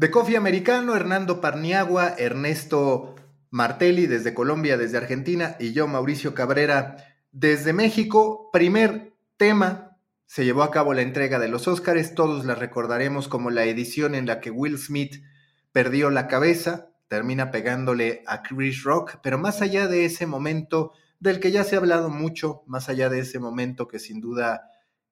De Coffee Americano, Hernando Parniagua, Ernesto Martelli desde Colombia, desde Argentina y yo, Mauricio Cabrera, desde México. Primer tema, se llevó a cabo la entrega de los Óscares, todos la recordaremos como la edición en la que Will Smith perdió la cabeza, termina pegándole a Chris Rock, pero más allá de ese momento del que ya se ha hablado mucho, más allá de ese momento que sin duda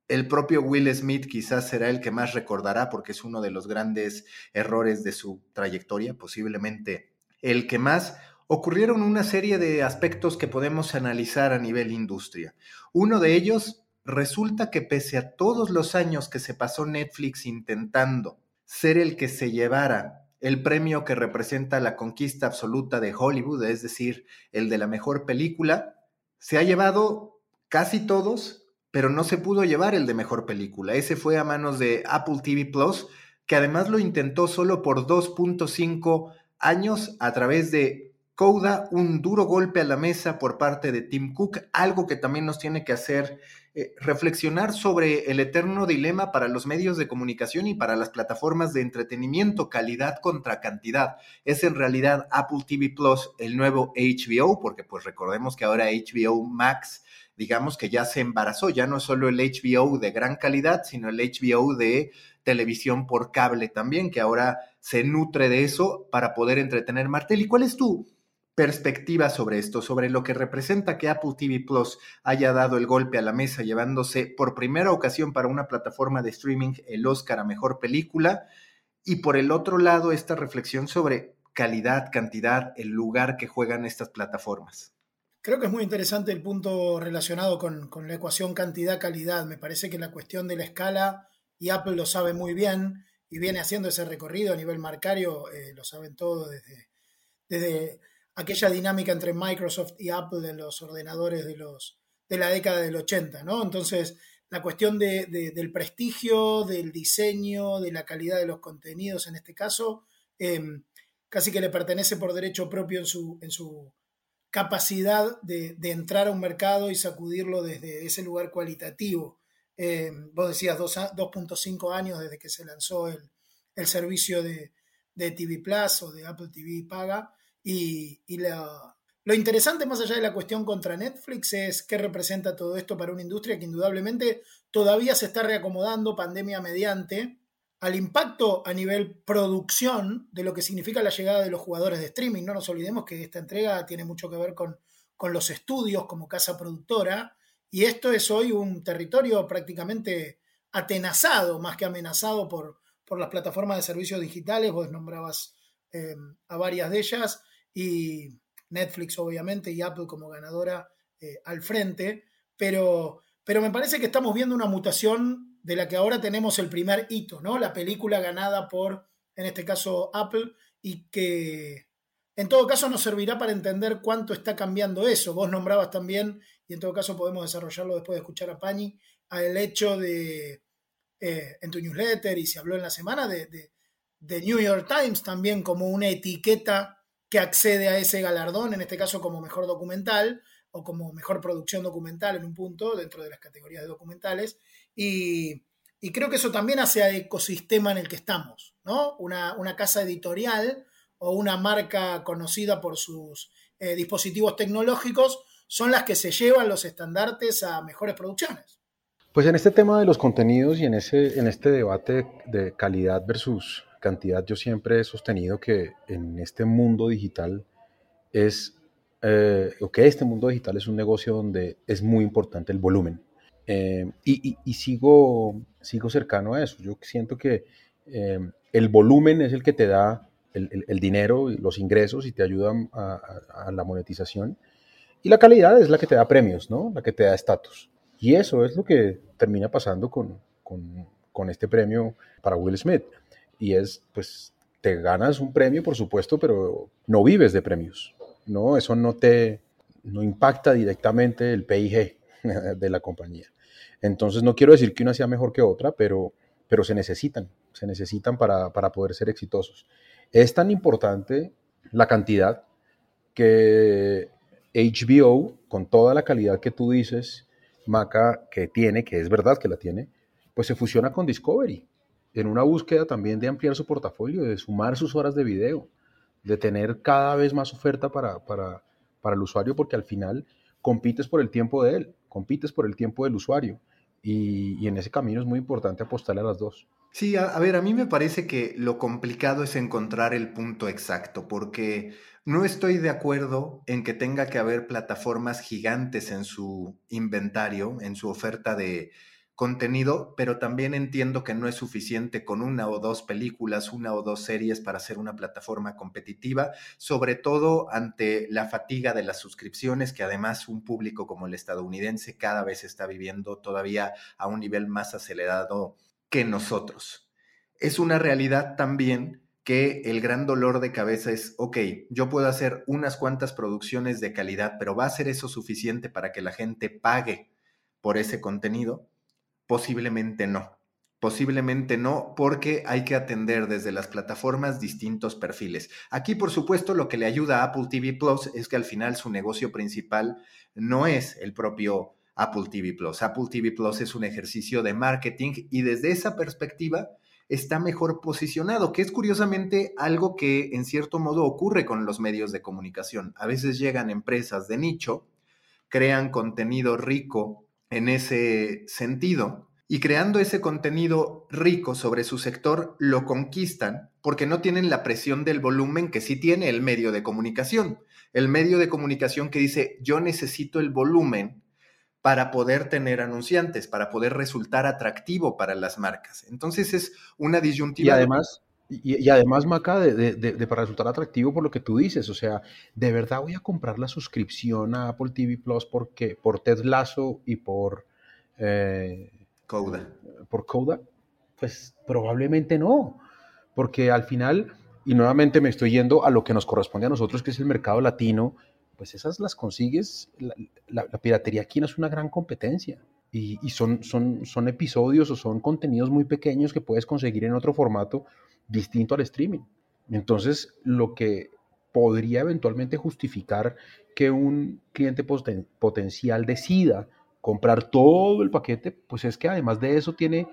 el propio Will Smith quizás será el que más recordará porque es uno de los grandes errores de su trayectoria, posiblemente el que más. Ocurrieron una serie de aspectos que podemos analizar a nivel industria. Uno de ellos resulta que pese a todos los años que se pasó Netflix intentando ser el que se llevara el premio que representa la conquista absoluta de Hollywood, es decir, el de la mejor película, se ha llevado casi todos pero no se pudo llevar el de mejor película. Ese fue a manos de Apple TV Plus, que además lo intentó solo por 2.5 años a través de Coda, un duro golpe a la mesa por parte de Tim Cook, algo que también nos tiene que hacer eh, reflexionar sobre el eterno dilema para los medios de comunicación y para las plataformas de entretenimiento, calidad contra cantidad. Es en realidad Apple TV Plus el nuevo HBO, porque pues recordemos que ahora HBO Max digamos que ya se embarazó, ya no es solo el HBO de gran calidad, sino el HBO de televisión por cable también, que ahora se nutre de eso para poder entretener Martel. ¿Y cuál es tu perspectiva sobre esto, sobre lo que representa que Apple TV Plus haya dado el golpe a la mesa, llevándose por primera ocasión para una plataforma de streaming el Oscar a Mejor Película? Y por el otro lado, esta reflexión sobre calidad, cantidad, el lugar que juegan estas plataformas. Creo que es muy interesante el punto relacionado con, la ecuación cantidad-calidad. Me parece que la cuestión de la escala, y Apple lo sabe muy bien, y viene haciendo ese recorrido a nivel marcario, eh, lo saben todos desde, desde aquella dinámica entre Microsoft y Apple en los ordenadores de, los, de la década del 80, ¿no? Entonces, la cuestión del prestigio, del diseño, de la calidad de los contenidos en este caso, em, casi que le pertenece por derecho propio en su, en su capacidad de, entrar a un mercado y sacudirlo desde ese lugar cualitativo. Eh, vos decías 2.5 años desde que se lanzó el, servicio de, TV Plus o de Apple TV Paga. Y, lo interesante más allá de la cuestión contra Netflix es qué representa todo esto para una industria que indudablemente todavía se está reacomodando pandemia mediante al impacto a nivel producción de lo que significa la llegada de los jugadores de streaming. No nos olvidemos que esta entrega tiene mucho que ver con, con los estudios como casa productora y esto es hoy un territorio prácticamente atenazado más que amenazado por, por las plataformas de servicios digitales. Vos nombrabas eh, a varias de ellas y Netflix obviamente y Apple como ganadora eh, al frente, pero, pero me parece que estamos viendo una mutación de la que ahora tenemos el primer hito, ¿no? La película ganada por, en este caso, Apple, y que en todo caso nos servirá para entender cuánto está cambiando eso. Vos nombrabas también, y en todo caso podemos desarrollarlo después de escuchar a Pani, al hecho de, eh, en tu newsletter, y se habló en la semana, de, de, New York Times también como una etiqueta que accede a ese galardón, en este caso como mejor documental o como mejor producción documental en un punto dentro de las categorías de documentales. Y, creo que eso también hace al ecosistema en el que estamos, ¿no? Una, casa editorial o una marca conocida por sus eh, dispositivos tecnológicos son las que se llevan los estandartes a mejores producciones. Pues en este tema de los contenidos y en, ese, en este debate de calidad versus cantidad, yo siempre he sostenido que en este mundo digital es, eh, o que este mundo digital es un negocio donde es muy importante el volumen. Eh, y, sigo, sigo cercano a eso. Yo siento que eh, el volumen es el que te da el, el, dinero, los ingresos y te ayudan a, la monetización. Y la calidad es la que te da premios, ¿no? La que te da estatus. Y eso es lo que termina pasando con, con, con este premio para Will Smith. Y es, pues, te ganas un premio, por supuesto, pero no vives de premios, ¿no? Eso no te, no impacta directamente el PIG de la compañía. Entonces, no quiero decir que una sea mejor que otra, pero, pero se necesitan, se necesitan para, poder ser exitosos. Es tan importante la cantidad que HBO, con toda la calidad que tú dices, Maca, que tiene, que es verdad que la tiene, pues se fusiona con Discovery. En una búsqueda también de ampliar su portafolio, de sumar sus horas de video, de tener cada vez más oferta para, para, para el usuario, porque al final compites por el tiempo de él, compites por el tiempo del usuario. Y, en ese camino es muy importante apostarle a las dos. Sí, a, a, ver, a mí me parece que lo complicado es encontrar el punto exacto, porque no estoy de acuerdo en que tenga que haber plataformas gigantes en su inventario, en su oferta de, contenido, pero también entiendo que no es suficiente con una o dos películas, una o dos series para ser una plataforma competitiva, sobre todo ante la fatiga de las suscripciones, que además un público como el estadounidense cada vez está viviendo todavía a un nivel más acelerado que nosotros. Es una realidad también que el gran dolor de cabeza es, ok, yo puedo hacer unas cuantas producciones de calidad, pero ¿va a ser eso suficiente para que la gente pague por ese contenido? Posiblemente no. Posiblemente no, porque hay que atender desde las plataformas distintos perfiles. Aquí, por supuesto, lo que le ayuda a Apple TV Plus es que al final su negocio principal no es el propio Apple TV Plus. Apple TV Plus es un ejercicio de marketing y desde esa perspectiva está mejor posicionado, que es curiosamente algo que en cierto modo ocurre con los medios de comunicación. A veces llegan empresas de nicho, crean contenido rico en ese sentido y creando ese contenido rico sobre su sector lo conquistan porque no tienen la presión del volumen que sí tiene el medio de comunicación. El medio de comunicación que dice yo necesito el volumen para poder tener anunciantes, para poder resultar atractivo para las marcas. Entonces es una disyuntiva. Y además, y, además Maca, de, para resultar atractivo por lo que tú dices, o sea, de verdad voy a comprar la suscripción a Apple TV Plus porque por Ted Lasso y por eh, Coda. Por Coda, pues probablemente no, porque al final, y nuevamente me estoy yendo a lo que nos corresponde a nosotros, que es el mercado latino, pues esas las consigues, la, piratería aquí no es una gran competencia. Y, son, son, son episodios o son contenidos muy pequeños que puedes conseguir en otro formato distinto al streaming. Entonces, lo que podría eventualmente justificar que un cliente potencial decida comprar todo el paquete, pues es que además de eso tiene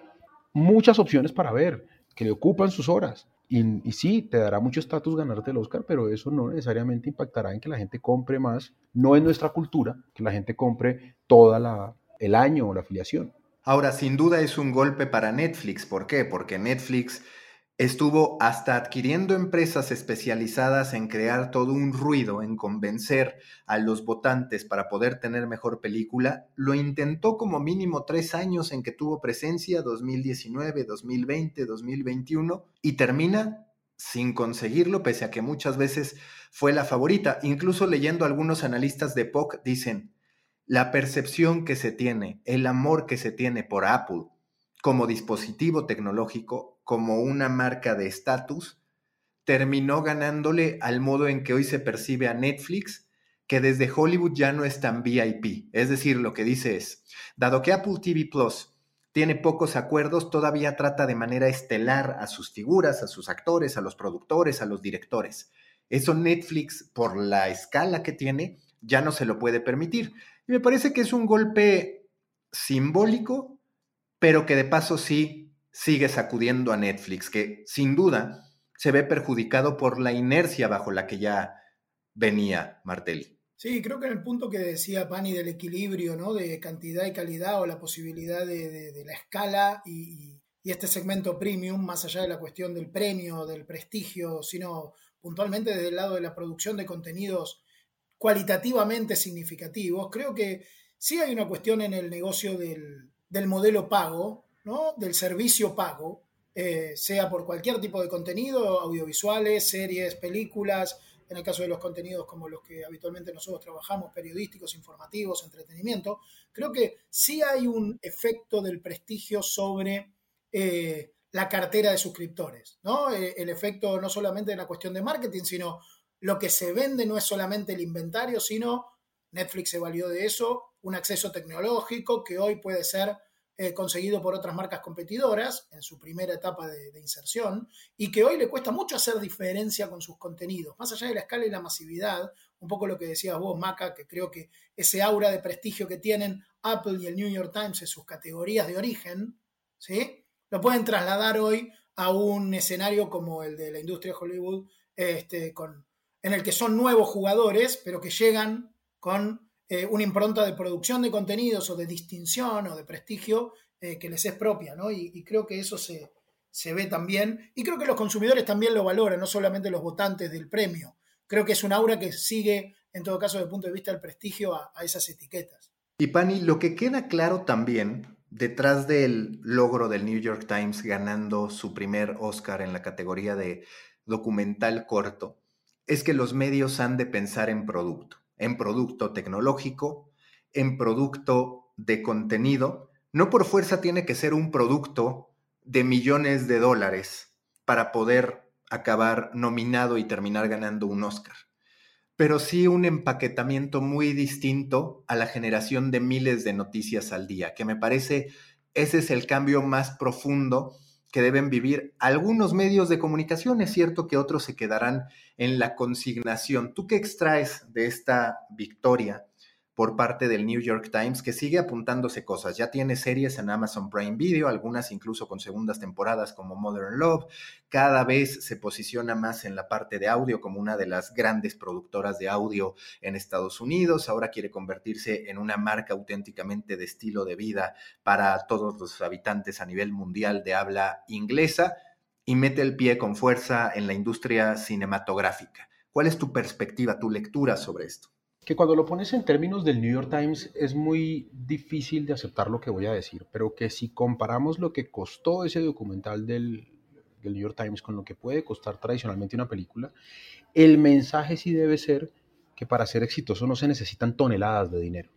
muchas opciones para ver, que le ocupan sus horas. Y, sí, te dará mucho estatus ganarte el Oscar, pero eso no necesariamente impactará en que la gente compre más. No es nuestra cultura que la gente compre toda la, el año o la afiliación. Ahora, sin duda es un golpe para Netflix. ¿Por qué? Porque Netflix Estuvo hasta adquiriendo empresas especializadas en crear todo un ruido, en convencer a los votantes para poder tener mejor película. Lo intentó como mínimo tres años en que tuvo presencia, 2019, 2020, 2021, y termina sin conseguirlo, pese a que muchas veces fue la favorita. Incluso leyendo algunos analistas de POC dicen, la percepción que se tiene, el amor que se tiene por Apple como dispositivo tecnológico como una marca de estatus, terminó ganándole al modo en que hoy se percibe a Netflix, que desde Hollywood ya no es tan VIP. Es decir, lo que dice es, dado que Apple TV Plus tiene pocos acuerdos, todavía trata de manera estelar a sus figuras, a sus actores, a los productores, a los directores. Eso Netflix, por la escala que tiene, ya no se lo puede permitir. Y me parece que es un golpe simbólico, pero que de paso sí sigue sacudiendo a Netflix, que sin duda se ve perjudicado por la inercia bajo la que ya venía Martelli. Sí, creo que en el punto que decía Pani del equilibrio, ¿no? De cantidad y calidad o la posibilidad de, la escala y, este segmento premium, más allá de la cuestión del premio, del prestigio, sino puntualmente desde el lado de la producción de contenidos cualitativamente significativos, creo que sí hay una cuestión en el negocio del, del modelo pago, del servicio pago, eh, sea por cualquier tipo de contenido, audiovisuales, series, películas, en el caso de los contenidos como los que habitualmente nosotros trabajamos, periodísticos, informativos, entretenimiento, creo que sí hay un efecto del prestigio sobre eh, la cartera de suscriptores, ¿no? Eh, el efecto no solamente de la cuestión de marketing, sino lo que se vende no es solamente el inventario, sino Netflix se valió de eso, un acceso tecnológico que hoy puede ser eh, conseguido por otras marcas competidoras en su primera etapa de, inserción y que hoy le cuesta mucho hacer diferencia con sus contenidos, más allá de la escala y la masividad, un poco lo que decías vos, Maca, que creo que ese aura de prestigio que tienen Apple y el New York Times en sus categorías de origen, ¿sí? lo pueden trasladar hoy a un escenario como el de la industria de Hollywood, este, con, en el que son nuevos jugadores, pero que llegan con eh, una impronta de producción de contenidos o de distinción o de prestigio eh, que les es propia, ¿no? Y, creo que eso se, ve también, y creo que los consumidores también lo valoran, no solamente los votantes del premio. Creo que es un aura que sigue, en todo caso, desde el punto de vista del prestigio, a, a esas etiquetas. Y Pani, lo que queda claro también detrás del logro del New York Times ganando su primer Oscar en la categoría de documental corto, es que los medios han de pensar en producto, en producto tecnológico, en producto de contenido. No por fuerza tiene que ser un producto de millones de dólares para poder acabar nominado y terminar ganando un Oscar pero sí un empaquetamiento muy distinto a la generación de miles de noticias al día, que me parece ese es el cambio más profundo que deben vivir algunos medios de comunicación. Es cierto que otros se quedarán en la consignación. ¿Tú qué extraes de esta victoria por parte del New York Times, que sigue apuntándose cosas. Ya tiene series en Amazon Prime Video, algunas incluso con segundas temporadas como Modern Love. Cada vez se posiciona más en la parte de audio como una de las grandes productoras de audio en Estados Unidos. Ahora quiere convertirse en una marca auténticamente de estilo de vida para todos los habitantes a nivel mundial de habla inglesa y mete el pie con fuerza en la industria cinematográfica. ¿Cuál es tu perspectiva, tu lectura sobre esto? Que cuando lo pones en términos del New York Times es muy difícil de aceptar lo que voy a decir, pero que si comparamos lo que costó ese documental del, New York Times con lo que puede costar tradicionalmente una película, el mensaje sí debe ser que para ser exitoso no se necesitan toneladas de dinero.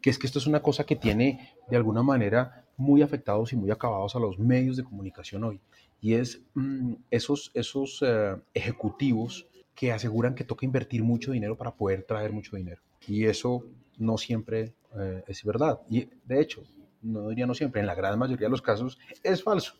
Que es que esto es una cosa que tiene de alguna manera muy afectados y muy acabados a los medios de comunicación hoy. Y es mm, esos, esos eh, ejecutivos que aseguran que toca invertir mucho dinero para poder traer mucho dinero. Y eso no siempre eh, es verdad. Y de hecho, no diría no siempre, en la gran mayoría de los casos es falso.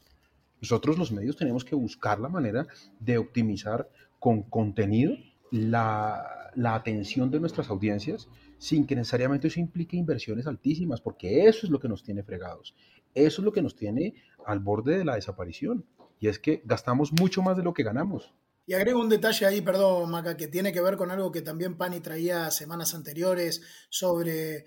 Nosotros los medios tenemos que buscar la manera de optimizar con contenido la, la, atención de nuestras audiencias sin que necesariamente eso implique inversiones altísimas, porque eso es lo que nos tiene fregados. Eso es lo que nos tiene al borde de la desaparición. Y es que gastamos mucho más de lo que ganamos. Y agrego un detalle ahí, perdón, Maca, que tiene que ver con algo que también Pani traía semanas anteriores sobre,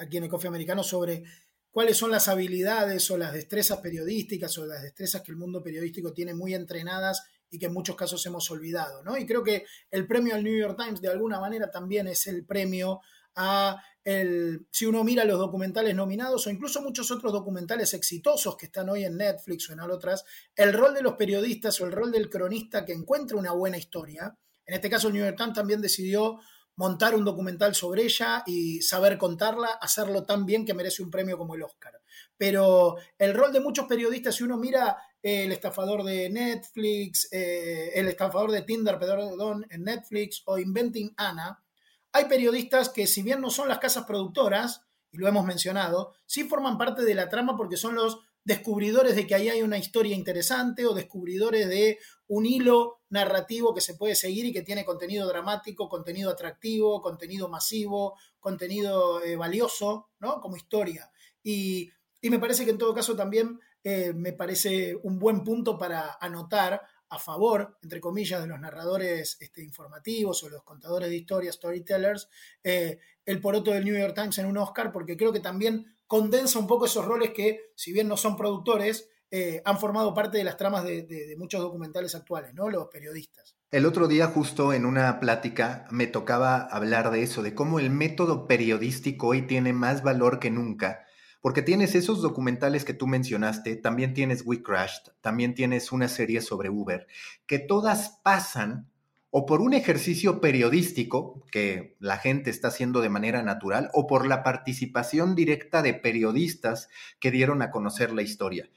aquí en el Coffee Americano, sobre cuáles son las habilidades o las destrezas periodísticas o las destrezas que el mundo periodístico tiene muy entrenadas y que en muchos casos hemos olvidado, ¿no? Y creo que el premio al New York Times de alguna manera también es el premio a el, si uno mira los documentales nominados o incluso muchos otros documentales exitosos que están hoy en Netflix o en otras, el rol de los periodistas o el rol del cronista que encuentra una buena historia, en este caso New York Times también decidió montar un documental sobre ella y saber contarla, hacerlo tan bien que merece un premio como el Oscar. Pero el rol de muchos periodistas, si uno mira eh, el estafador de Netflix, eh, el estafador de Tinder, perdón, en Netflix o Inventing Anna, hay periodistas que si bien no son las casas productoras, y lo hemos mencionado, sí forman parte de la trama porque son los descubridores de que ahí hay una historia interesante o descubridores de un hilo narrativo que se puede seguir y que tiene contenido dramático, contenido atractivo, contenido masivo, contenido eh, valioso, ¿no? Como historia. Y, me parece que en todo caso también eh, me parece un buen punto para anotar a favor, entre comillas, de los narradores este, informativos o los contadores de historias, storytellers, eh, el poroto del New York Times en un Oscar, porque creo que también condensa un poco esos roles que, si bien no son productores, eh, han formado parte de las tramas de, muchos documentales actuales, ¿no? Los periodistas. El otro día, justo en una plática, me tocaba hablar de eso, de cómo el método periodístico hoy tiene más valor que nunca porque tienes esos documentales que tú mencionaste, también tienes We Crashed, también tienes una serie sobre Uber, que todas pasan o por un ejercicio periodístico que la gente está haciendo de manera natural o por la participación directa de periodistas que dieron a conocer la historia.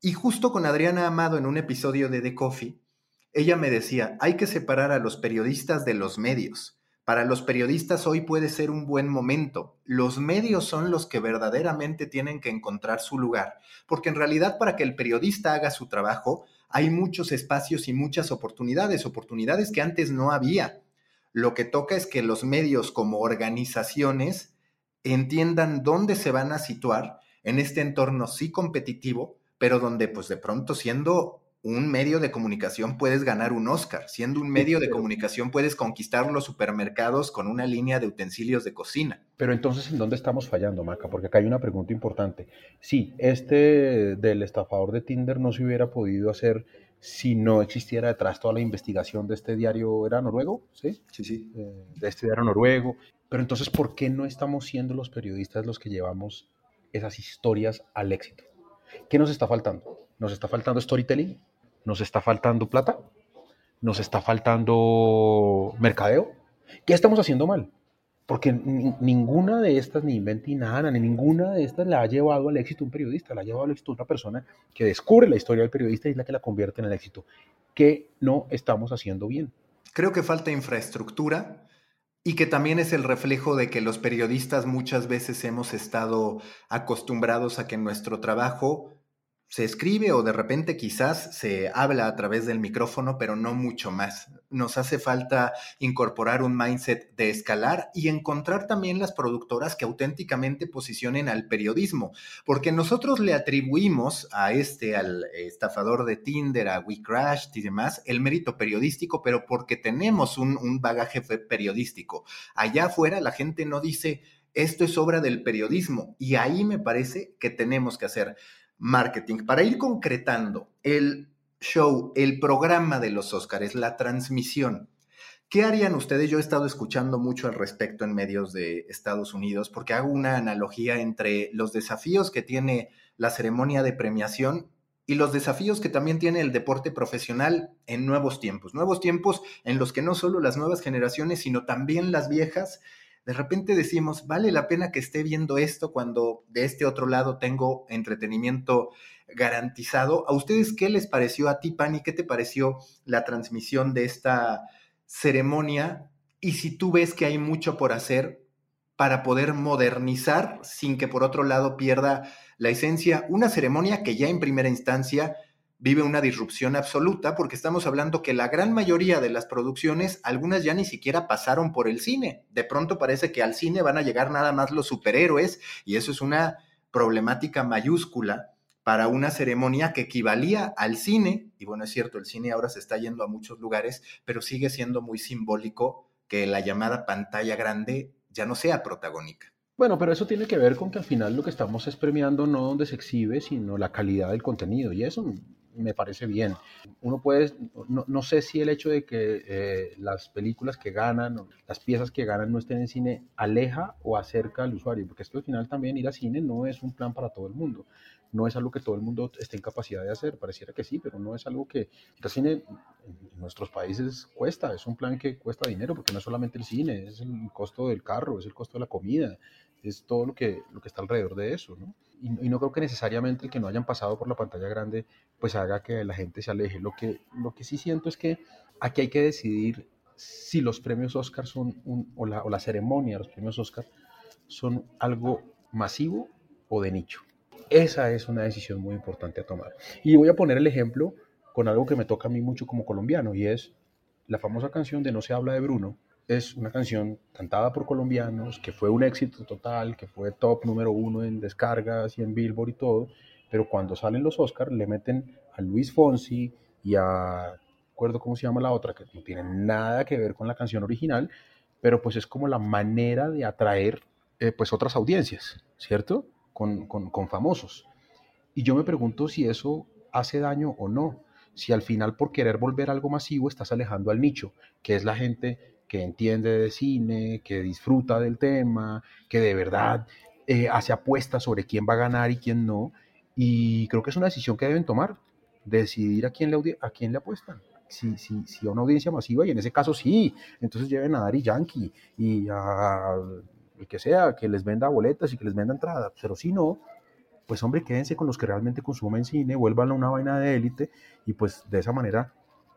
Y justo con Adriana Amado en un episodio de The Coffee, ella me decía, hay que separar a los periodistas de los medios. Para los periodistas hoy puede ser un buen momento. Los medios son los que verdaderamente tienen que encontrar su lugar, porque en realidad para que el periodista haga su trabajo hay muchos espacios y muchas oportunidades, oportunidades que antes no había. Lo que toca es que los medios como organizaciones entiendan dónde se van a situar en este entorno sí competitivo, pero donde pues de pronto siendo un medio de comunicación puedes ganar un Oscar, siendo un medio de comunicación puedes conquistar los supermercados con una línea de utensilios de cocina. Pero entonces, ¿en dónde estamos fallando, Maca? Porque acá hay una pregunta importante. Sí, este del estafador de Tinder no se hubiera podido hacer si no existiera detrás toda la investigación de este diario, ¿era noruego? Sí, sí, sí. Eh, de este diario noruego. Pero entonces, ¿por qué no estamos siendo los periodistas los que llevamos esas historias al éxito? ¿Qué nos está faltando? ¿Nos está faltando storytelling? ¿Nos está faltando plata? ¿Nos está faltando mercadeo? ¿Qué estamos haciendo mal? Porque ninguna de estas, ni Inventi nada, ni ninguna de estas la ha llevado al éxito un periodista, la ha llevado al éxito una persona que descubre la historia del periodista y es la que la convierte en el éxito. ¿Qué no estamos haciendo bien? Creo que falta infraestructura y que también es el reflejo de que los periodistas muchas veces hemos estado acostumbrados a que nuestro trabajo se escribe o de repente quizás se habla a través del micrófono, pero no mucho más. Nos hace falta incorporar un mindset de escalar y encontrar también las productoras que auténticamente posicionen al periodismo, porque nosotros le atribuimos a este, al estafador de Tinder, a WeCrashed y demás, el mérito periodístico, pero porque tenemos un, un bagaje periodístico. Allá afuera la gente no dice, esto es obra del periodismo, y ahí me parece que tenemos que hacer marketing. Para ir concretando el show, el programa de los Óscares, la transmisión, ¿qué harían ustedes? Yo he estado escuchando mucho al respecto en medios de Estados Unidos porque hago una analogía entre los desafíos que tiene la ceremonia de premiación y los desafíos que también tiene el deporte profesional en nuevos tiempos, nuevos tiempos en los que no solo las nuevas generaciones, sino también las viejas de repente decimos, vale la pena que esté viendo esto cuando de este otro lado tengo entretenimiento garantizado. ¿A ustedes qué les pareció a ti, Pani? ¿Qué te pareció la transmisión de esta ceremonia? Y si tú ves que hay mucho por hacer para poder modernizar sin que por otro lado pierda la esencia, una ceremonia que ya en primera instancia vive una disrupción absoluta porque estamos hablando que la gran mayoría de las producciones, algunas ya ni siquiera pasaron por el cine. De pronto parece que al cine van a llegar nada más los superhéroes y eso es una problemática mayúscula para una ceremonia que equivalía al cine, y bueno, es cierto, el cine ahora se está yendo a muchos lugares, pero sigue siendo muy simbólico que la llamada pantalla grande ya no sea protagónica. Bueno, pero eso tiene que ver con que al final lo que estamos es premiando no donde se exhibe, sino la calidad del contenido. Y eso me parece bien. Uno puede, no, sé si el hecho de que eh, las películas que ganan, las piezas que ganan no estén en cine, aleja o acerca al usuario, porque esto al final también ir a cine no es un plan para todo el mundo. No es algo que todo el mundo esté en capacidad de hacer, pareciera que sí, pero no es algo que ir cine en nuestros países cuesta, es un plan que cuesta dinero, porque no es solamente el cine, es el costo del carro, es el costo de la comida, es todo lo que, lo que está alrededor de eso, ¿no? y, no creo que necesariamente el que no hayan pasado por la pantalla grande pues haga que la gente se aleje. Lo que, lo que sí siento es que aquí hay que decidir si los premios Oscar son un, o, la, o la ceremonia de los premios Oscar son algo masivo o de nicho. Esa es una decisión muy importante a tomar. Y voy a poner el ejemplo con algo que me toca a mí mucho como colombiano y es la famosa canción de No se habla de Bruno, es una canción cantada por colombianos, que fue un éxito total, que fue top número uno en descargas y en Billboard y todo, pero cuando salen los Oscars le meten a Luis Fonsi y a, recuerdo cómo se llama la otra, que no tiene nada que ver con la canción original, pero pues es como la manera de atraer eh, pues otras audiencias, ¿cierto? Con, con famosos. Y yo me pregunto si eso hace daño o no, si al final por querer volver algo masivo estás alejando al nicho, que es la gente que entiende de cine, que disfruta del tema, que de verdad eh, hace apuestas sobre quién va a ganar y quién no. Y creo que es una decisión que deben tomar, decidir a quién le, a quién le apuestan. Si, si, si una audiencia masiva, y en ese caso sí, entonces lleven a Dari Yankee y a el que sea, que les venda boletas y que les venda entradas, pero si no, pues hombre, quédense con los que realmente consumen cine, vuelvan a una vaina de élite y pues de esa manera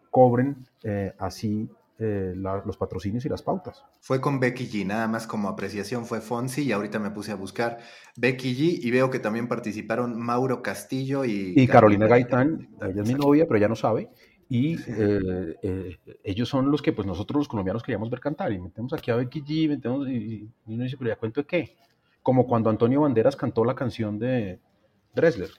cobren eh, así eh, los patrocinios y las pautas. Fue con Becky G, nada más como apreciación fue Fonsi y ahorita me puse a buscar Becky G y veo que también participaron Mauro Castillo y... Y Carolina Gaitán, ella es mi novia, pero ya no sabe. Y eh, eh, ellos son los que pues nosotros los colombianos queríamos ver cantar y metemos aquí a Becky G, metemos y, y uno dice, pero ya cuento de qué. Como cuando Antonio Banderas cantó la canción de Dressler.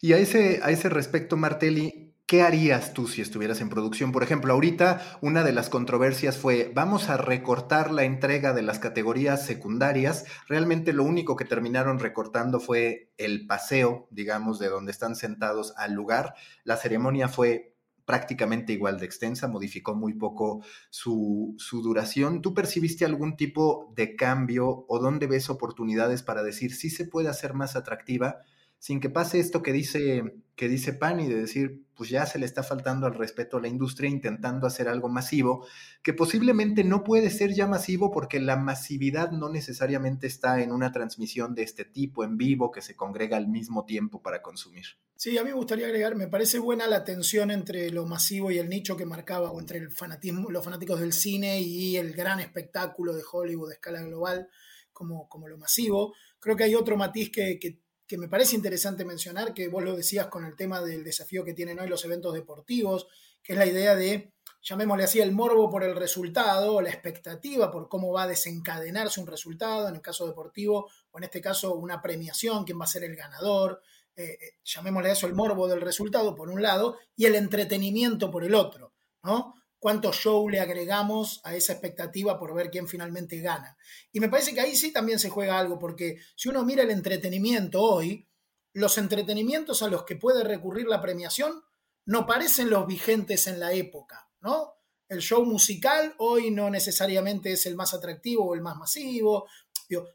Y a ese, a ese respecto, Martelli, ¿Qué harías tú si estuvieras en producción? Por ejemplo, ahorita una de las controversias fue, vamos a recortar la entrega de las categorías secundarias. Realmente lo único que terminaron recortando fue el paseo, digamos, de donde están sentados al lugar. La ceremonia fue prácticamente igual de extensa, modificó muy poco su, su, duración. ¿Tú percibiste algún tipo de cambio o dónde ves oportunidades para decir si se puede hacer más atractiva? Sin que pase esto que dice, que dice Pani, de decir, pues ya se le está faltando al respeto a la industria intentando hacer algo masivo, que posiblemente no puede ser ya masivo porque la masividad no necesariamente está en una transmisión de este tipo en vivo que se congrega al mismo tiempo para consumir. Sí, a mí me gustaría agregar, me parece buena la tensión entre lo masivo y el nicho que marcaba, o entre el fanatismo, los fanáticos del cine y el gran espectáculo de Hollywood de escala global como, como lo masivo. Creo que hay otro matiz que, que que me parece interesante mencionar, que vos lo decías con el tema del desafío que tienen hoy los eventos deportivos, que es la idea de, llamémosle así, el morbo por el resultado, la expectativa por cómo va a desencadenarse un resultado, en el caso deportivo, o en este caso una premiación, quién va a ser el ganador, eh, eh, llamémosle eso el morbo del resultado por un lado, y el entretenimiento por el otro, ¿no? Cuánto show le agregamos a esa expectativa por ver quién finalmente gana. Y me parece que ahí sí también se juega algo, porque si uno mira el entretenimiento hoy, los entretenimientos a los que puede recurrir la premiación no parecen los vigentes en la época, ¿no? El show musical hoy no necesariamente es el más atractivo o el más masivo.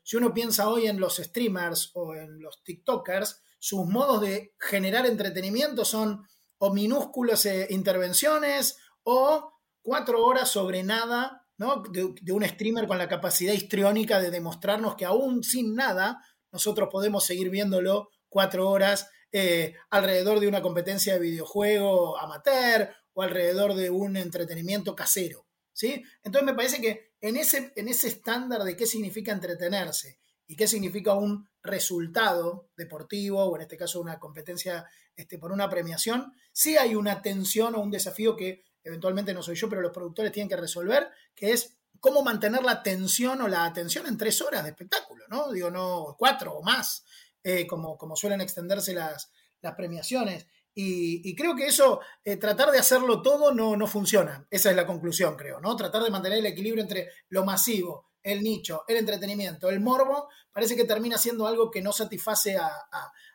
si uno piensa hoy en los streamers o en los TikTokers, sus modos de generar entretenimiento son o minúsculas eh, intervenciones o cuatro horas sobre nada, ¿no? De, un streamer con la capacidad histriónica de demostrarnos que aún sin nada, nosotros podemos seguir viéndolo cuatro horas eh, alrededor de una competencia de videojuego amateur o alrededor de un entretenimiento casero. ¿sí? Entonces me parece que en ese, en ese estándar de qué significa entretenerse y qué significa un resultado deportivo, o en este caso una competencia este, por una premiación, sí hay una tensión o un desafío que eventualmente no soy yo, pero los productores tienen que resolver, que es cómo mantener la atención o la atención en tres horas de espectáculo, ¿no? Digo, no cuatro o más, eh, como, como suelen extenderse las, las premiaciones. Y, creo que eso, eh, tratar de hacerlo todo no, no funciona. Esa es la conclusión, creo, ¿no? Tratar de mantener el equilibrio entre lo masivo, el nicho, el entretenimiento, el morbo, parece que termina siendo algo que no satisface a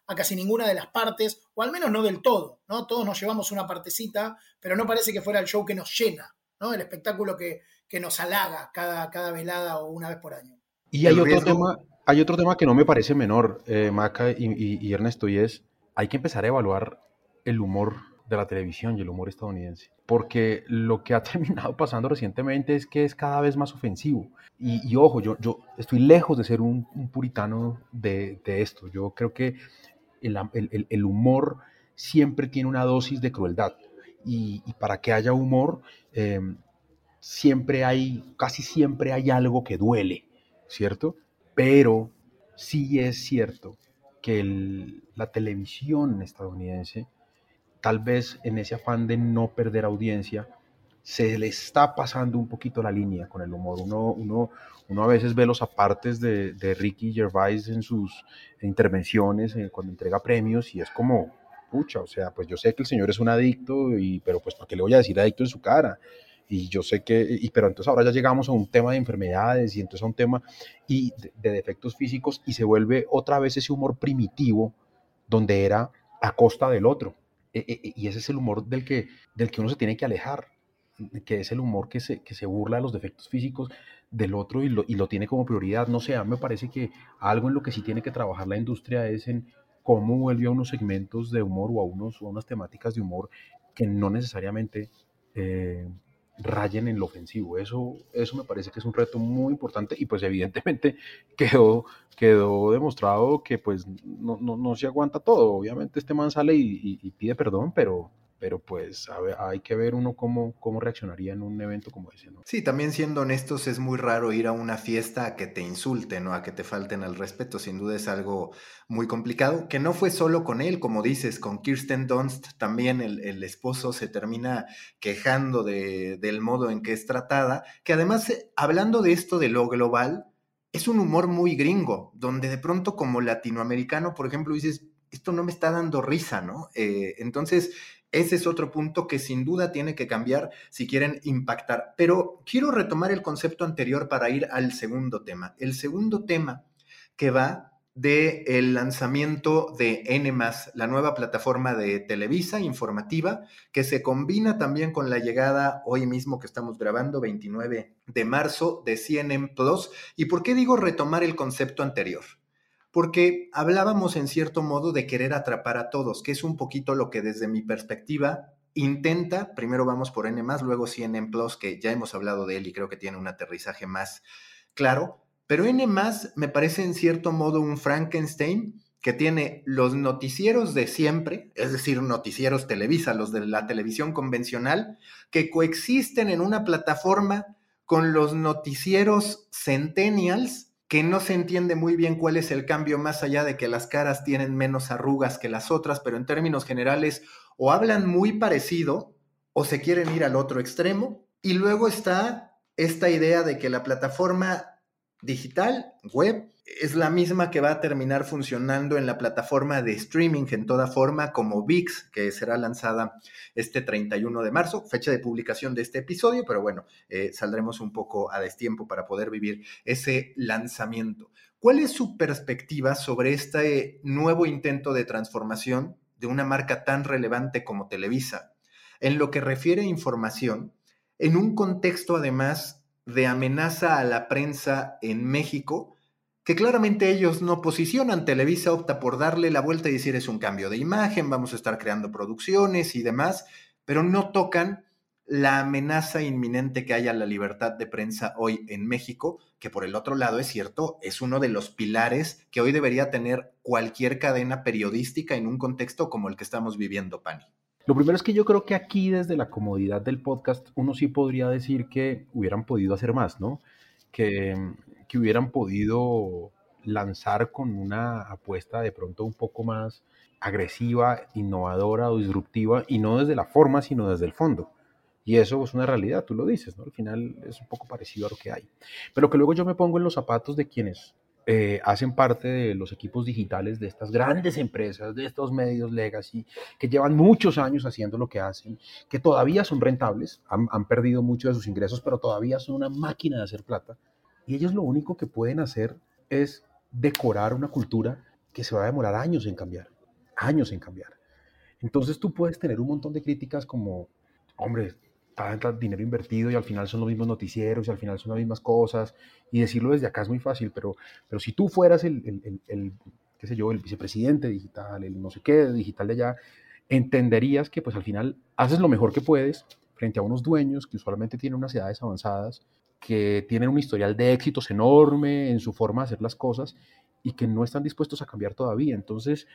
casi ninguna de las partes, o al menos no del todo, ¿no? Todos nos llevamos una partecita, pero no parece que fuera el show que nos llena, ¿no? El espectáculo que, que nos halaga cada, cada velada o una vez por año. Y hay otro, tema, hay otro tema que no me parece menor, eh, Maca y, Ernesto, y es, hay que empezar a evaluar el humor de la televisión y el humor estadounidense. Porque lo que ha terminado pasando recientemente es que es cada vez más ofensivo. Y, ojo, yo, yo estoy lejos de ser un, puritano de, de, esto. Yo creo que el, humor siempre tiene una dosis de crueldad. Y, para que haya humor, em, siempre hay, casi siempre hay algo que duele, ¿cierto? Pero sí es cierto que la televisión estadounidense, tal vez en ese afán de no perder audiencia, se le está pasando un poquito la línea con el humor. Uno, uno, uno a veces ve los apartes de, de Ricky Gervais en sus intervenciones, eh, cuando entrega premios, y es como, pucha, o sea, pues yo sé que el señor es un adicto, y, pero pues ¿por qué le voy a decir adicto en su cara? Y yo sé que, y, pero entonces ahora ya llegamos a un tema de enfermedades y entonces a un tema y de, defectos físicos y se vuelve otra vez ese humor primitivo donde era a costa del otro. E, e, y ese es el humor del que, del que uno se tiene que alejar que es el humor que se, que se burla de los defectos físicos del otro y lo, y lo tiene como prioridad. No sé, a me parece que algo en lo que sí tiene que trabajar la industria es en cómo vuelve a unos segmentos de humor o a, unos, o unas temáticas de humor que no necesariamente eh, rayen en lo ofensivo. Eso, eso me parece que es un reto muy importante y pues evidentemente quedó, quedó demostrado que pues no, no, no se aguanta todo. Obviamente este man sale y pide perdón, pero, pero pues hay que ver uno cómo, cómo reaccionaría en un evento como ese, ¿no? Sí, también siendo honestos, es muy raro ir a una fiesta a que te insulten o a que te falten al respeto, sin duda es algo muy complicado, que no fue solo con él, como dices, con Kirsten Dunst también el, esposo se termina quejando de, del modo en que es tratada, que además, eh, hablando de esto de lo global, es un humor muy gringo, donde de pronto como latinoamericano, por ejemplo, dices, esto no me está dando risa, ¿no? Eh, entonces, ese es otro punto que sin duda tiene que cambiar si quieren impactar. Pero quiero retomar el concepto anterior para ir al segundo tema. El segundo tema que va del el lanzamiento de N, la nueva plataforma de Televisa informativa, que se combina también con la llegada hoy mismo que estamos grabando, 29 de marzo, de CNN Plus. ¿Y por qué digo retomar el concepto anterior? Porque hablábamos en cierto modo de querer atrapar a todos, que es un poquito lo que desde mi perspectiva intenta, primero vamos por N, luego CNN Plus, que ya hemos hablado de él y creo que tiene un aterrizaje más claro pero N me parece en cierto modo un Frankenstein que tiene los noticieros de siempre, es decir, noticieros Televisa, los de la televisión convencional, que coexisten en una plataforma con los noticieros centennials, que no se entiende muy bien cuál es el cambio más allá de que las caras tienen menos arrugas que las otras, pero en términos generales o hablan muy parecido o se quieren ir al otro extremo. Y luego está esta idea de que la plataforma digital, web, es la misma que va a terminar funcionando en la plataforma de streaming en toda forma como VIX, que será lanzada este 31 de marzo, fecha de publicación de este episodio, pero bueno, eh, saldremos un poco a destiempo para poder vivir ese lanzamiento. ¿Cuál es su perspectiva sobre este nuevo intento de transformación de una marca tan relevante como Televisa en lo que refiere a información, en un contexto además de amenaza a la prensa en México, que claramente ellos no posicionan. Televisa opta por darle la vuelta y decir es un cambio de imagen, vamos a estar creando producciones y demás, pero no tocan la amenaza inminente que hay a la libertad de prensa hoy en México, que por el otro lado es cierto, es uno de los pilares que hoy debería tener cualquier cadena periodística en un contexto como el que estamos viviendo, Pani. Lo primero es que yo creo que aquí desde la comodidad del podcast uno sí podría decir que hubieran podido hacer más, ¿no? Que, que hubieran podido lanzar con una apuesta de pronto un poco más agresiva, innovadora o disruptiva y no desde la forma, sino desde el fondo. Y eso es una realidad, tú lo dices, ¿no? Al final es un poco parecido a lo que hay. Pero que luego yo me pongo en los zapatos de quienes eh, hacen parte de los equipos digitales de estas grandes empresas, de estos medios legacy, que llevan muchos años haciendo lo que hacen, que todavía son rentables, han, han perdido mucho de sus ingresos, pero todavía son una máquina de hacer plata. Y ellos lo único que pueden hacer es decorar una cultura que se va a demorar años en cambiar, años en cambiar. Entonces tú puedes tener un montón de críticas como, hombre, tanta dinero invertido y al final son los mismos noticieros y al final son las mismas cosas. Y decirlo desde acá es muy fácil, pero, pero si tú fueras el, el, el, qué sé yo, el vicepresidente digital, el no sé qué digital de allá, entenderías que pues al final haces lo mejor que puedes frente a unos dueños que usualmente tienen unas edades avanzadas, que tienen un historial de éxitos enorme en su forma de hacer las cosas y que no están dispuestos a cambiar todavía. Entonces,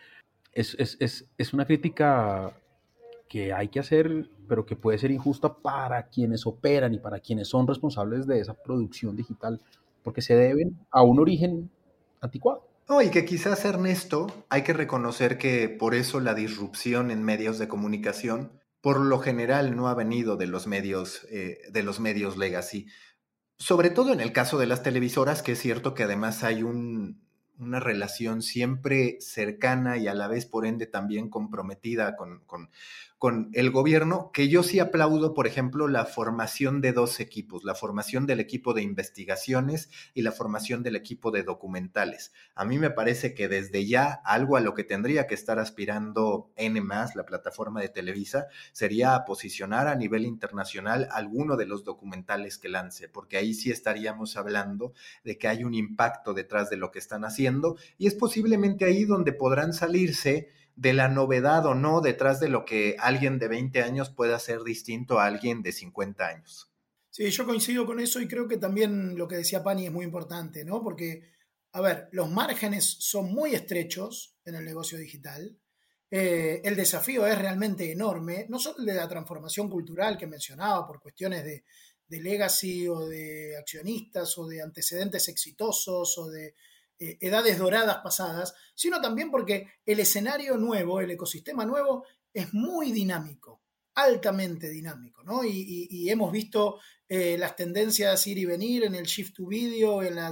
es, es, es, es una crítica que hay que hacer, pero que puede ser injusta para quienes operan y para quienes son responsables de esa producción digital, porque se deben a un origen anticuado. No, y que quizás, Ernesto, hay que reconocer que por eso la disrupción en medios de comunicación, por lo general, no ha venido de los medios, eh, de los medios legacy. Sobre todo en el caso de las televisoras, que es cierto que además hay un, una relación siempre cercana y a la vez, por ende, también comprometida con, con, con el gobierno, que yo sí aplaudo, por ejemplo, la formación de dos equipos, la formación del equipo de investigaciones y la formación del equipo de documentales. A mí me parece que desde ya algo a lo que tendría que estar aspirando N, la plataforma de Televisa, sería posicionar a nivel internacional alguno de los documentales que lance, porque ahí sí estaríamos hablando de que hay un impacto detrás de lo que están haciendo y es posiblemente ahí donde podrán salirse de la novedad o no detrás de lo que alguien de 20 años pueda hacer distinto a alguien de 50 años. Sí, yo coincido con eso y creo que también lo que decía Pani es muy importante, ¿no? Porque, a ver, los márgenes son muy estrechos en el negocio digital. Eh, el desafío es realmente enorme, no solo de la transformación cultural que mencionaba por cuestiones de, de legacy o de accionistas o de antecedentes exitosos o de eh, edades doradas pasadas, sino también porque el escenario nuevo, el ecosistema nuevo, es muy dinámico, altamente dinámico, ¿no? Y, hemos visto eh, las tendencias ir y venir en el shift to video, en la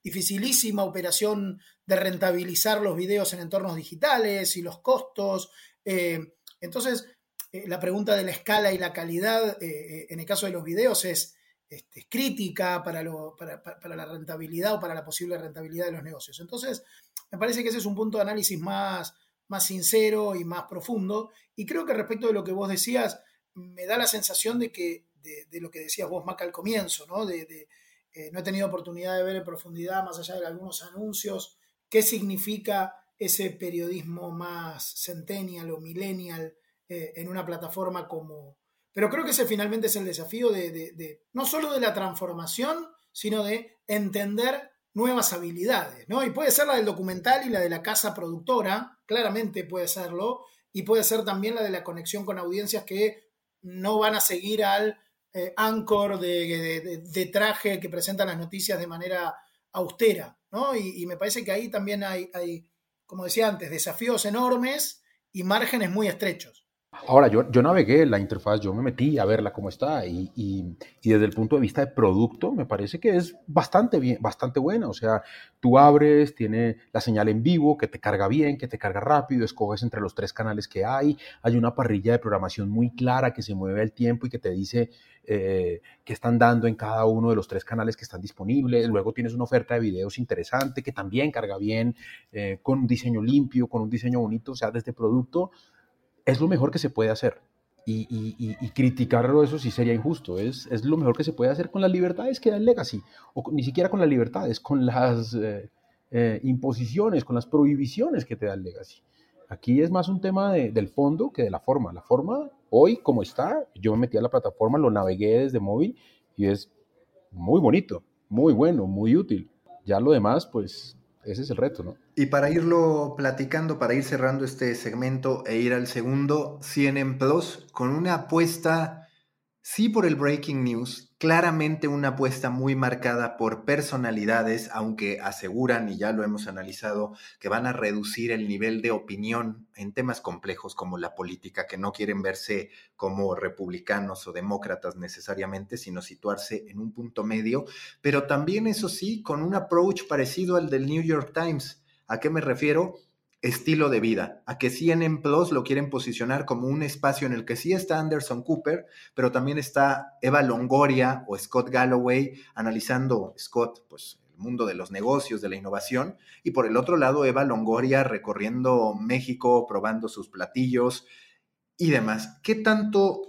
dificilísima operación de rentabilizar los videos en entornos digitales y los costos. Eh, entonces, la pregunta de la escala y la calidad en el caso de los videos es, este, crítica para, la rentabilidad o para la posible rentabilidad de los negocios. Entonces, me parece que ese es un punto de análisis más, más sincero y más profundo. Y creo que respecto de lo que vos decías, me da la sensación de que, de, lo que decías vos, Maca, al comienzo, ¿no? De, eh, no he tenido oportunidad de ver en profundidad, más allá de algunos anuncios, qué significa ese periodismo más centennial o millennial eh, en una plataforma como... Pero creo que ese finalmente es el desafío de, no solo de la transformación, sino de entender nuevas habilidades, ¿no? Y puede ser la del documental y la de la casa productora, claramente puede serlo, y puede ser también la de la conexión con audiencias que no van a seguir al eh, anchor de, traje que presentan las noticias de manera austera, ¿no? Y, me parece que ahí también hay, como decía antes, desafíos enormes y márgenes muy estrechos. Ahora, yo, yo navegué la interfaz, yo me metí a verla cómo está y, y, desde el punto de vista de producto me parece que es bastante bien, bastante buena. O sea, tú abres, tiene la señal en vivo que te carga bien, que te carga rápido, escoges entre los tres canales que hay, hay una parrilla de programación muy clara que se mueve al tiempo y que te dice eh, qué están dando en cada uno de los tres canales que están disponibles. Luego tienes una oferta de videos interesante que también carga bien, eh, con un diseño limpio, con un diseño bonito. O sea, desde producto es lo mejor que se puede hacer. Y, y, criticarlo eso sí sería injusto. Es, es, lo mejor que se puede hacer con las libertades que da el Legacy. O ni siquiera con las libertades, con las eh, eh, imposiciones, con las prohibiciones que te da el Legacy. Aquí es más un tema del fondo que de la forma. La forma, hoy como está, yo me metí a la plataforma, lo navegué desde móvil y es muy bonito, muy bueno, muy útil. Ya lo demás, pues ese es el reto, ¿no? Y para irlo platicando, para ir cerrando este segmento e ir al segundo, CNN Plus, con una apuesta, sí por el breaking news, claramente una apuesta muy marcada por personalidades, aunque aseguran, y ya lo hemos analizado, que van a reducir el nivel de opinión en temas complejos como la política, que no quieren verse como republicanos o demócratas necesariamente, sino situarse en un punto medio, pero también, eso sí, con un approach parecido al del New York Times. ¿A qué me refiero? Estilo de vida, a que CNN Plus lo quieren posicionar como un espacio en el que sí está Anderson Cooper, pero también está Eva Longoria o Scott Galloway analizando, Scott, pues el mundo de los negocios, de la innovación, y por el otro lado Eva Longoria recorriendo México, probando sus platillos y demás. ¿Qué tanto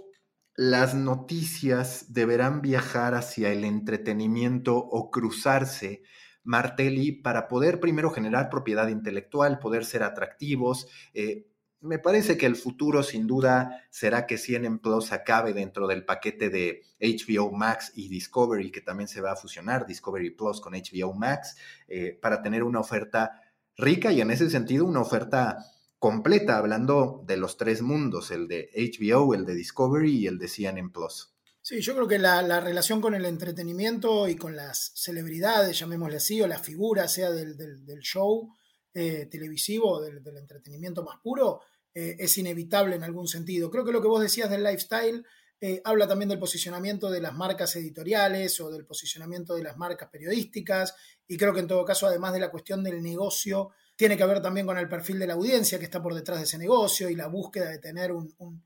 las noticias deberán viajar hacia el entretenimiento o cruzarse Martelli para poder primero generar propiedad intelectual, poder ser atractivos. Eh, me parece que el futuro sin duda será que CNN Plus acabe dentro del paquete de HBO Max y Discovery, que también se va a fusionar, Discovery Plus con HBO Max, eh, para tener una oferta rica y en ese sentido una oferta completa, hablando de los tres mundos, el de HBO, el de Discovery y el de CNN Plus. Sí, yo creo que la, relación con el entretenimiento y con las celebridades, llamémosle así, o las figuras, sea del, show eh, televisivo, del, entretenimiento más puro, eh, es inevitable en algún sentido. Creo que lo que vos decías del lifestyle eh, habla también del posicionamiento de las marcas editoriales o del posicionamiento de las marcas periodísticas, y creo que en todo caso, además de la cuestión del negocio, tiene que ver también con el perfil de la audiencia que está por detrás de ese negocio y la búsqueda de tener un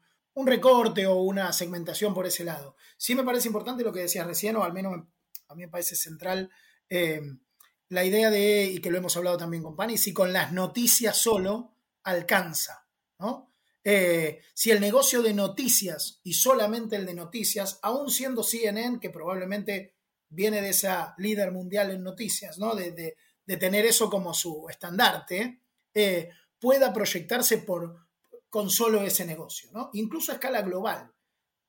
recorte o una segmentación por ese lado. Sí me parece importante lo que decías recién, o al menos a mí me parece central eh, la idea de, y que lo hemos hablado también con Pani, si con las noticias solo alcanza, ¿no? Eh, si el negocio de noticias y solamente el de noticias, aún siendo CNN, que probablemente viene de esa líder mundial en noticias, ¿no? De, tener eso como su estandarte, eh, pueda proyectarse por, con solo ese negocio, ¿no? Incluso a escala global.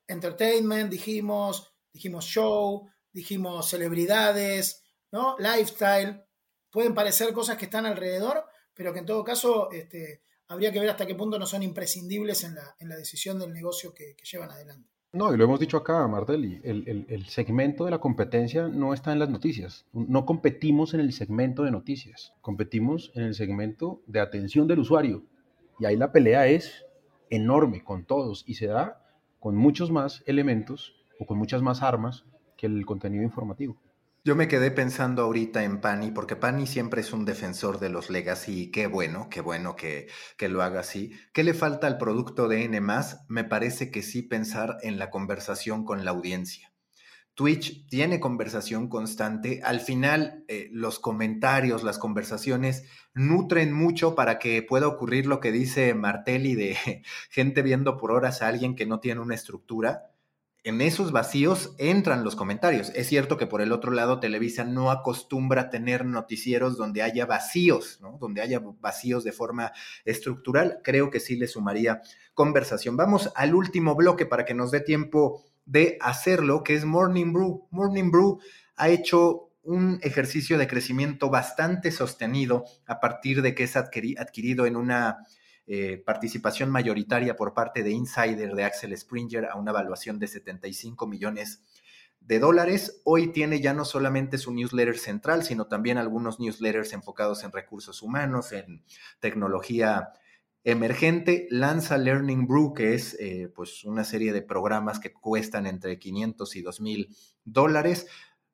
Entertainment, dijimos, dijimos show, dijimos celebridades, ¿no? Lifestyle. Pueden parecer cosas que están alrededor, pero que en todo caso este, habría que ver hasta qué punto no son imprescindibles en la, en la decisión del negocio que, llevan adelante. No, y lo hemos dicho acá, Martelli, el, el, segmento de la competencia no está en las noticias. No competimos en el segmento de noticias, competimos en el segmento de atención del usuario. Y ahí la pelea es enorme con todos y se da con muchos más elementos o con muchas más armas que el contenido informativo. Yo me quedé pensando ahorita en Pani, porque Pani siempre es un defensor de los legacy y qué bueno, qué bueno que, que lo haga así. ¿Qué le falta al producto de N? Me parece que sí pensar en la conversación con la audiencia. Twitch tiene conversación constante. Al final, eh, los comentarios, las conversaciones nutren mucho para que pueda ocurrir lo que dice Martelli de gente viendo por horas a alguien que no tiene una estructura en esos vacíos entran los comentarios. Es cierto que por el otro lado Televisa no acostumbra tener noticieros donde haya vacíos, donde haya vacíos de forma estructural. Creo que sí le sumaría conversación. Vamos al último bloque para que nos dé tiempo de hacerlo, que es Morning Brew. Morning Brew ha hecho un ejercicio de crecimiento bastante sostenido a partir de que es adquirido en una eh, participación mayoritaria por parte de Insider de Axel Springer a una evaluación de 75 millones de dólares. Hoy tiene ya no solamente su newsletter central, sino también algunos newsletters enfocados en recursos humanos, en tecnología emergente. Lanza Learning Brew, que es eh, pues una serie de programas que cuestan entre 500 y 2 mil dólares.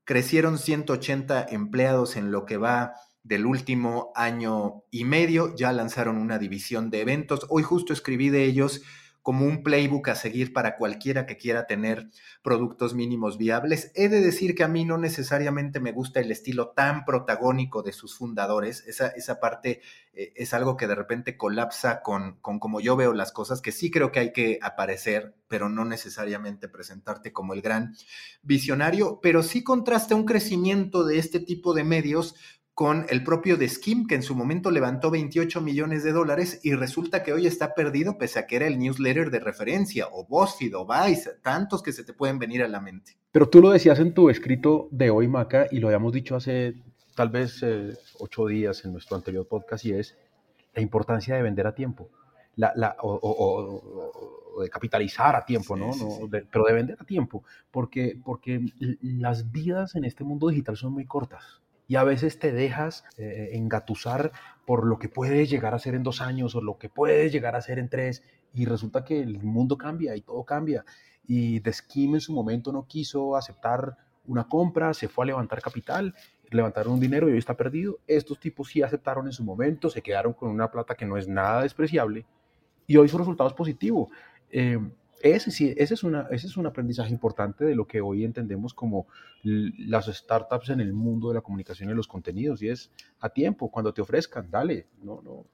Crecieron 180 empleados en lo que va del último año y medio. Ya lanzaron una división de eventos. Hoy justo escribí de ellos como un playbook a seguir para cualquiera que quiera tener productos mínimos viables. He de decir que a mí no necesariamente me gusta el estilo tan protagónico de sus fundadores. Esa, esa parte eh, es algo que de repente colapsa con, con como yo veo las cosas, que sí creo que hay que aparecer, pero no necesariamente presentarte como el gran visionario, pero sí contrasta un crecimiento de este tipo de medios con el propio de Skim, que en su momento levantó 28 millones de dólares y resulta que hoy está perdido pese a que era el newsletter de referencia, o BuzzFeed, o Vice, tantos que se te pueden venir a la mente. Pero tú lo decías en tu escrito de hoy, Maca, y lo habíamos dicho hace tal vez eh, ocho días en nuestro anterior podcast, y es la importancia de vender a tiempo, la, o, de capitalizar a tiempo, ¿no? pero de vender a tiempo, porque, porque las vidas en este mundo digital son muy cortas y a veces te dejas eh, engatusar por lo que puedes llegar a ser en dos años o lo que puedes llegar a ser en tres y resulta que el mundo cambia y todo cambia. Y Scheme en su momento no quiso aceptar una compra, se fue a levantar capital, levantaron un dinero y hoy está perdido. Estos tipos sí aceptaron en su momento, se quedaron con una plata que no es nada despreciable y hoy su resultado es positivo. Eh, ese, sí, ese, es una, ese es un aprendizaje importante de lo que hoy entendemos como las startups en el mundo de la comunicación y los contenidos, y es a tiempo, cuando te ofrezcan, dale, no, no,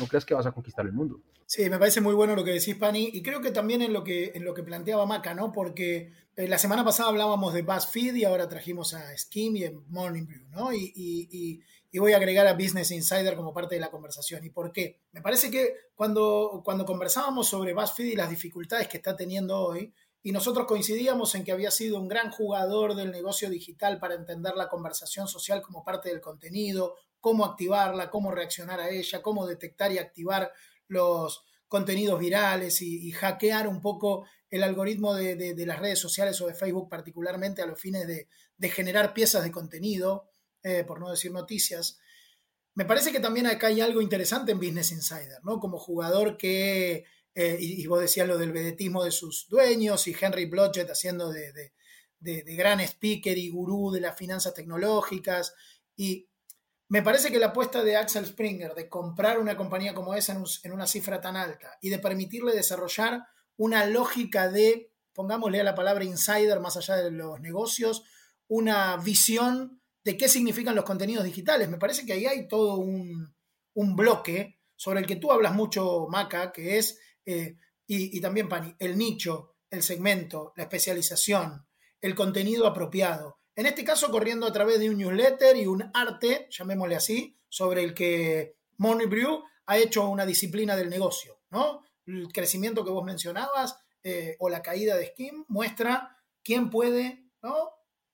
no creas que vas a conquistar el mundo. Sí, me parece muy bueno lo que decís, Pani, y creo que también en lo que, en lo que planteaba Maca, ¿no? Porque eh, la semana pasada hablábamos de BuzzFeed y ahora trajimos a Skim y a Morning Brew, ¿no? Y, y, y, voy a agregar a Business Insider como parte de la conversación. ¿Y por qué? Me parece que cuando, cuando conversábamos sobre BuzzFeed y las dificultades que está teniendo hoy, y nosotros coincidíamos en que había sido un gran jugador del negocio digital para entender la conversación social como parte del contenido, cómo activarla, cómo reaccionar a ella, cómo detectar y activar los contenidos virales y, hackear un poco el algoritmo de, las redes sociales o de Facebook particularmente a los fines de, generar piezas de contenido, eh, por no decir noticias. Me parece que también acá hay algo interesante en Business Insider, ¿no? Como jugador que, eh, y, vos decías lo del vedetismo de sus dueños y Henry Blodgett haciendo de, de gran speaker y gurú de las finanzas tecnológicas y me parece que la apuesta de Axel Springer de comprar una compañía como esa en, una cifra tan alta y de permitirle desarrollar una lógica de, pongámosle a la palabra insider más allá de los negocios, una visión de qué significan los contenidos digitales. Me parece que ahí hay todo un, bloque sobre el que tú hablas mucho, Maca, que es, eh, y, y también Pani, el nicho, el segmento, la especialización, el contenido apropiado. En este caso, corriendo a través de un newsletter y un arte, llamémosle así, sobre el que Money Brew ha hecho una disciplina del negocio, ¿no? El crecimiento que vos mencionabas eh, o la caída de Skim muestra quién puede, ¿no?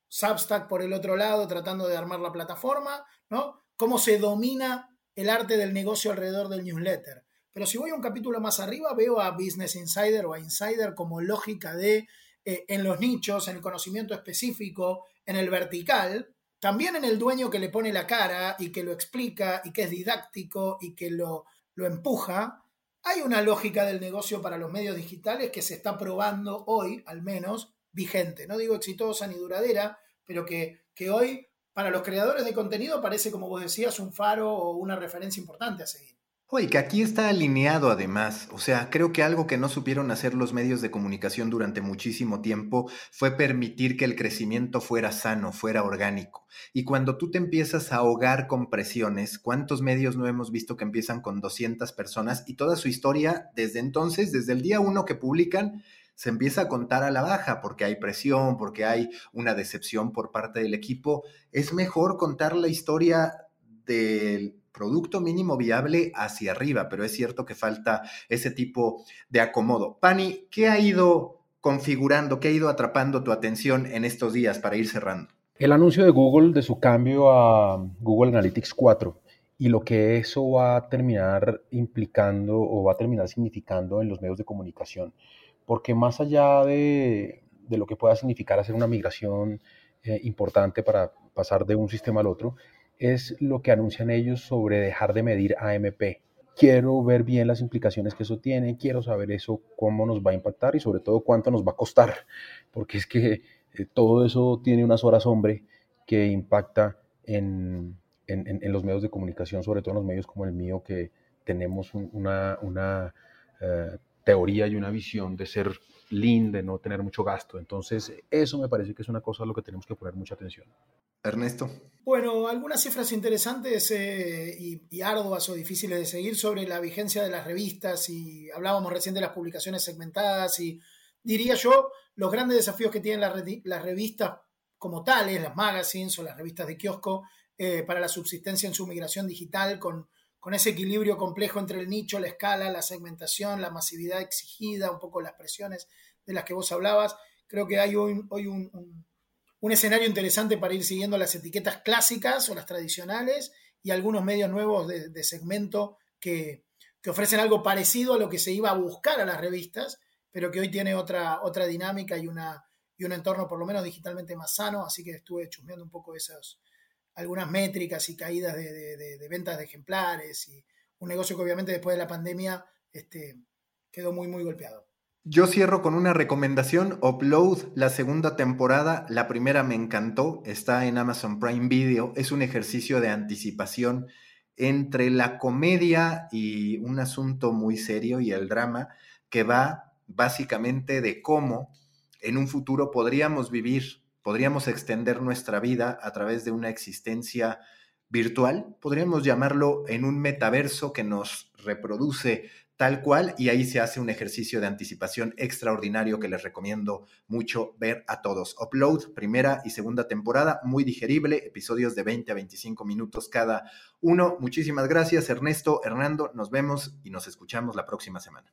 Substack por el otro lado tratando de armar la plataforma, ¿no? Cómo se domina el arte del negocio alrededor del newsletter. Pero si voy un capítulo más arriba, veo a Business Insider o a Insider como lógica de eh, en los nichos, en el conocimiento específico, en el vertical, también en el dueño que le pone la cara y que lo explica y que es didáctico y que lo, lo empuja, hay una lógica del negocio para los medios digitales que se está probando hoy, al menos, vigente. No digo exitosa ni duradera, pero que, que hoy para los creadores de contenido parece, como vos decías, un faro o una referencia importante a seguir. Oye, que aquí está alineado además. O sea, creo que algo que no supieron hacer los medios de comunicación durante muchísimo tiempo fue permitir que el crecimiento fuera sano, fuera orgánico. Y cuando tú te empiezas a ahogar con presiones, ¿cuántos medios no hemos visto que empiezan con 200 personas y toda su historia desde entonces, desde el día uno que publican, se empieza a contar a la baja porque hay presión, porque hay una decepción por parte del equipo? Es mejor contar la historia del producto mínimo viable hacia arriba, pero es cierto que falta ese tipo de acomodo. Pani, ¿qué ha ido configurando, qué ha ido atrapando tu atención en estos días para ir cerrando? El anuncio de Google de su cambio a Google Analytics 4 y lo que eso va a terminar implicando o va a terminar significando en los medios de comunicación. Porque más allá de, lo que pueda significar hacer una migración eh, importante para pasar de un sistema al otro, es lo que anuncian ellos sobre dejar de medir AMP. Quiero ver bien las implicaciones que eso tiene, quiero saber eso, cómo nos va a impactar y sobre todo cuánto nos va a costar, porque es que eh, todo eso tiene unas horas hombre que impacta en, los medios de comunicación, sobre todo en los medios como el mío, que tenemos una, eh, teoría y una visión de ser lean, de no tener mucho gasto. Entonces, eso me parece que es una cosa a lo que tenemos que poner mucha atención. Ernesto. Bueno, algunas cifras interesantes eh, y, arduas o difíciles de seguir sobre la vigencia de las revistas y hablábamos recién de las publicaciones segmentadas y diría yo los grandes desafíos que tienen las, revistas como tales, las magazines o las revistas de kiosco eh, para la subsistencia en su migración digital con, con ese equilibrio complejo entre el nicho, la escala, la segmentación, la masividad exigida, un poco las presiones de las que vos hablabas. Creo que hay hoy, un escenario interesante para ir siguiendo las etiquetas clásicas o las tradicionales y algunos medios nuevos de, segmento que, ofrecen algo parecido a lo que se iba a buscar a las revistas, pero que hoy tiene otra, otra dinámica y, una, y un entorno por lo menos digitalmente más sano, así que estuve chusmeando un poco esas, algunas métricas y caídas de, ventas de ejemplares y un negocio que obviamente después de la pandemia este, quedó muy, muy golpeado. Yo cierro con una recomendación, Upload, la segunda temporada, la primera me encantó, está en Amazon Prime Video, es un ejercicio de anticipación entre la comedia y un asunto muy serio y el drama que va básicamente de cómo en un futuro podríamos vivir, podríamos extender nuestra vida a través de una existencia virtual, podríamos llamarlo en un metaverso que nos reproduce tal cual, y ahí se hace un ejercicio de anticipación extraordinario que les recomiendo mucho ver a todos. Upload, primera y segunda temporada, muy digerible, episodios de 20 a 25 minutos cada uno. Muchísimas gracias, Ernesto, Hernando, nos vemos y nos escuchamos la próxima semana.